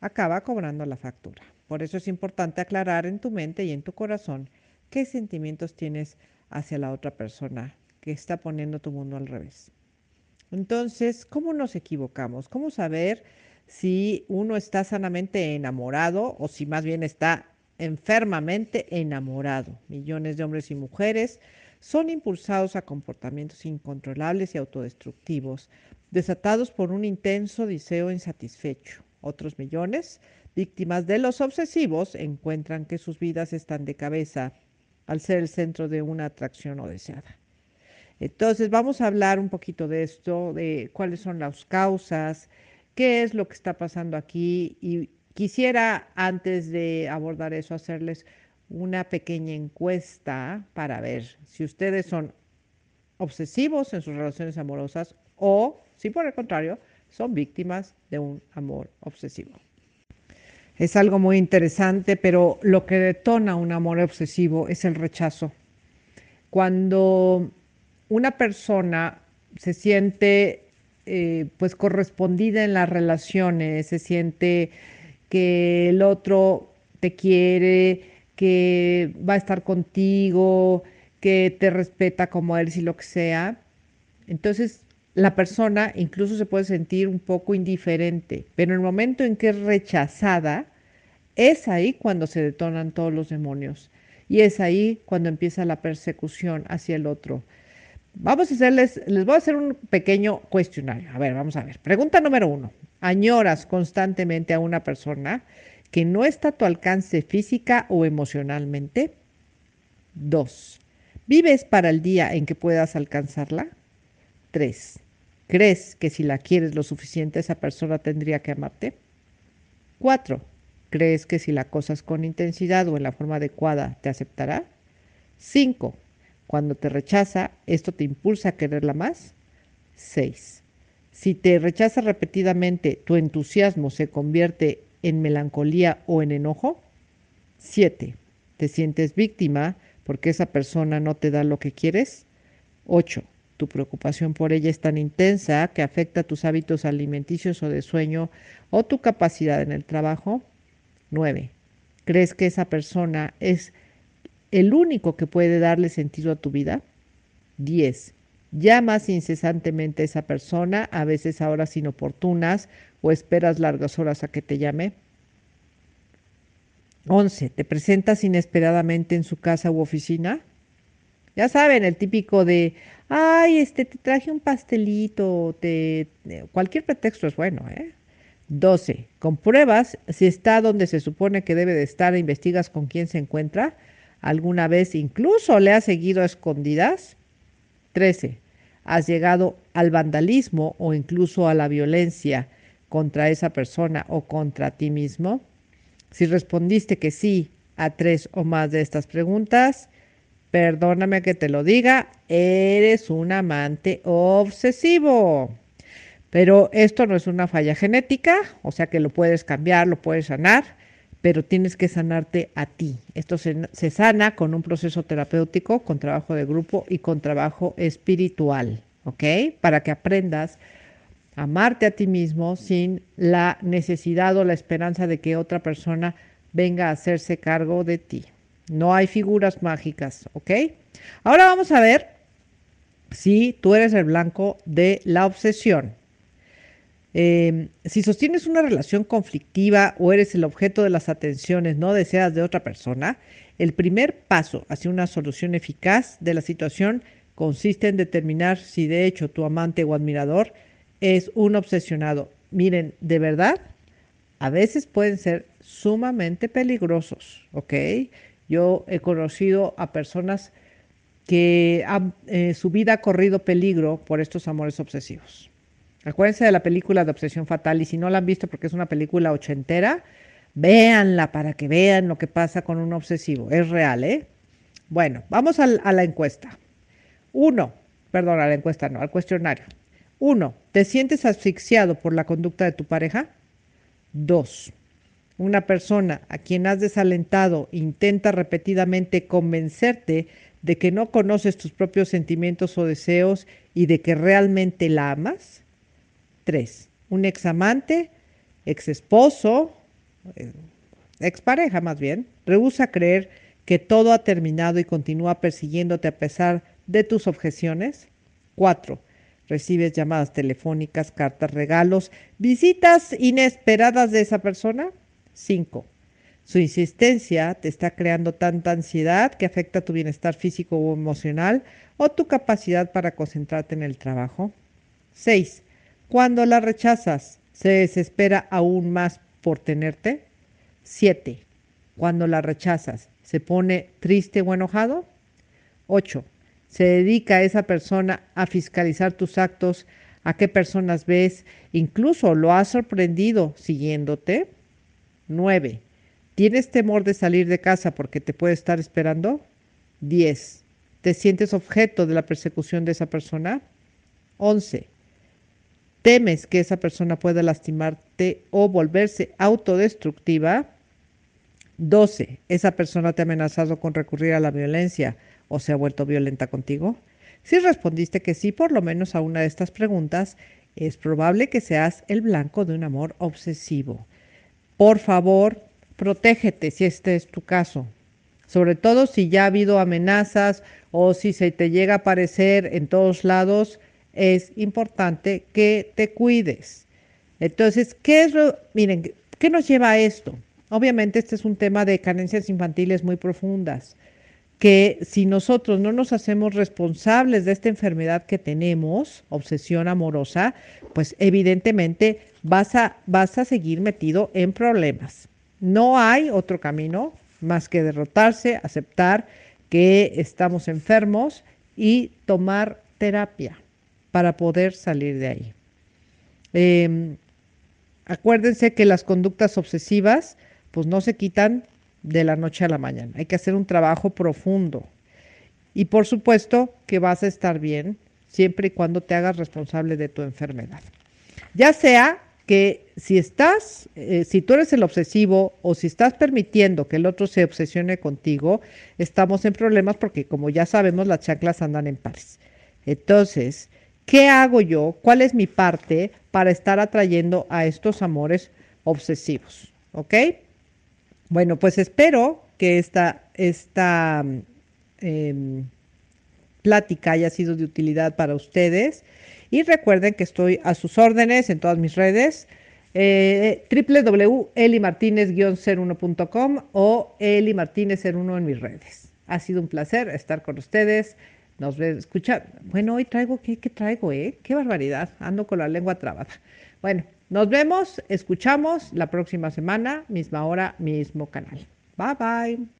acaba cobrando la factura. Por eso es importante aclarar en tu mente y en tu corazón qué sentimientos tienes hacia la otra persona que está poniendo tu mundo al revés. Entonces, ¿cómo nos equivocamos? ¿Cómo saber si uno está sanamente enamorado o si más bien está enfermamente enamorado? Millones de hombres y mujeres son impulsados a comportamientos incontrolables y autodestructivos, desatados por un intenso deseo insatisfecho. Otros millones, víctimas de los obsesivos, encuentran que sus vidas están de cabeza al ser el centro de una atracción o deseada. Entonces vamos a hablar un poquito de esto, de cuáles son las causas, qué es lo que está pasando aquí y quisiera antes de abordar eso hacerles una pequeña encuesta para ver si ustedes son obsesivos en sus relaciones amorosas o si por el contrario son víctimas de un amor obsesivo. Es algo muy interesante, pero lo que detona un amor obsesivo es el rechazo. Cuando una persona se siente eh, pues correspondida en las relaciones, se siente que el otro te quiere, que va a estar contigo, que te respeta como eres y lo que sea. Entonces la persona incluso se puede sentir un poco indiferente, pero en el momento en que es rechazada, es ahí cuando se detonan todos los demonios y es ahí cuando empieza la persecución hacia el otro. Vamos a hacerles, les voy a hacer un pequeño cuestionario. A ver, vamos a ver. Pregunta número uno. ¿Añoras constantemente a una persona que no está a tu alcance física o emocionalmente? Dos. ¿Vives para el día en que puedas alcanzarla? Tres. ¿Crees que si la quieres lo suficiente esa persona tendría que amarte? Cuatro. ¿Crees que si la cosas con intensidad o en la forma adecuada te aceptará? Cinco. Cuando te rechaza, ¿esto te impulsa a quererla más? Seis. Si te rechaza repetidamente, ¿tu entusiasmo se convierte en melancolía o en enojo? Siete. ¿Te sientes víctima porque esa persona no te da lo que quieres? Ocho tu preocupación por ella es tan intensa que afecta tus hábitos alimenticios o de sueño o tu capacidad en el trabajo. 9. ¿Crees que esa persona es el único que puede darle sentido a tu vida? 10. Llamas incesantemente a esa persona, a veces a horas inoportunas, o esperas largas horas a que te llame. 11. ¿Te presentas inesperadamente en su casa u oficina? Ya saben, el típico de, ay, este, te traje un pastelito, te, eh, cualquier pretexto es bueno, ¿eh? 12. Compruebas si está donde se supone que debe de estar e investigas con quién se encuentra. ¿Alguna vez incluso le has seguido a escondidas? 13. ¿Has llegado al vandalismo o incluso a la violencia contra esa persona o contra ti mismo? Si respondiste que sí a tres o más de estas preguntas, perdóname que te lo diga, eres un amante obsesivo. Pero esto no es una falla genética, o sea que lo puedes cambiar, lo puedes sanar, pero tienes que sanarte a ti. Esto se, sana con un proceso terapéutico, con trabajo de grupo y con trabajo espiritual, ¿ok? Para que aprendas a amarte a ti mismo sin la necesidad o la esperanza de que otra persona venga a hacerse cargo de ti. No hay figuras mágicas, ¿ok? Ahora vamos a ver si tú eres el blanco de la obsesión. Em, si sostienes una relación conflictiva o eres el objeto de las atenciones no deseadas de otra persona, el primer paso hacia una solución eficaz de la situación consiste en determinar si de hecho tu amante o admirador es un obsesionado. Miren, de verdad, a veces pueden ser sumamente peligrosos, ¿ok? Yo he conocido a personas que eh, su vida ha corrido peligro por estos amores obsesivos. Acuérdense de la película de Obsesión Fatal y si no la han visto porque es una película ochentera, Véanla para que vean lo que pasa con un obsesivo. Es real, ¿eh? Bueno, vamos a la encuesta. Uno, perdón, a la encuesta no, al cuestionario. Uno, ¿te sientes asfixiado por la conducta de tu pareja? Dos, una persona a quien has desalentado intenta repetidamente convencerte de que no conoces tus propios sentimientos o deseos y de que realmente la amas. Tres, un examante, ex esposo, eh, expareja más bien, rehúsa creer que todo ha terminado y continúa persiguiéndote a pesar de tus objeciones. Cuatro, recibes llamadas telefónicas, cartas, regalos, visitas inesperadas de esa persona. Cinco, su insistencia te está creando tanta ansiedad que afecta tu bienestar físico o emocional o tu capacidad para concentrarte en el trabajo. 6. Cuando la rechazas, se desespera aún más por tenerte. 7. Cuando la rechazas, se pone triste o enojado. 8. Se dedica a esa persona a fiscalizar tus actos, a qué personas ves, incluso lo has sorprendido siguiéndote. 9 ¿Tienes temor de salir de casa porque te puede estar esperando? 10. ¿Te sientes objeto de la persecución de esa persona? 11. ¿Temes que esa persona pueda lastimarte o volverse autodestructiva? 12. ¿Esa persona te ha amenazado con recurrir a la violencia o se ha vuelto violenta contigo? Si respondiste que sí, por lo menos a una de estas preguntas, es probable que seas el blanco de un amor obsesivo. Por favor, protégete si este es tu caso. Sobre todo si ya ha habido amenazas o si se te llega a aparecer en todos lados, es importante que te cuides. Entonces, ¿qué es lo, miren, qué nos lleva a esto? Obviamente este es un tema de carencias infantiles muy profundas, que si nosotros no nos hacemos responsables de esta enfermedad que tenemos, obsesión amorosa, pues evidentemente vas a, vas a seguir metido en problemas. No hay otro camino más que derrotarse, aceptar que estamos enfermos y tomar terapia para poder salir de ahí. Em, acuérdense que las conductas obsesivas pues no se quitan de la noche a la mañana. Hay que hacer un trabajo profundo. Y por supuesto que vas a estar bien siempre y cuando te hagas responsable de tu enfermedad. Ya sea que si estás, eh, si tú eres el obsesivo o si estás permitiendo que el otro se obsesione contigo, estamos en problemas porque como ya sabemos las chanclas andan en pares. Entonces, ¿qué hago yo? ¿Cuál es mi parte para estar atrayendo a estos amores obsesivos? ¿Ok? Bueno, pues espero que esta, esta em, plática haya sido de utilidad para ustedes. Y recuerden que estoy a sus órdenes en todas mis redes. Eh, www.elimartinez-01.com o elimartinez01 en mis redes. Ha sido un placer estar con ustedes. Nos escucha. Bueno, hoy traigo, ¿qué, ¿qué traigo, eh? Qué barbaridad. Ando con la lengua trabada. Bueno, nos vemos, escuchamos la próxima semana, misma hora, mismo canal. Bye bye.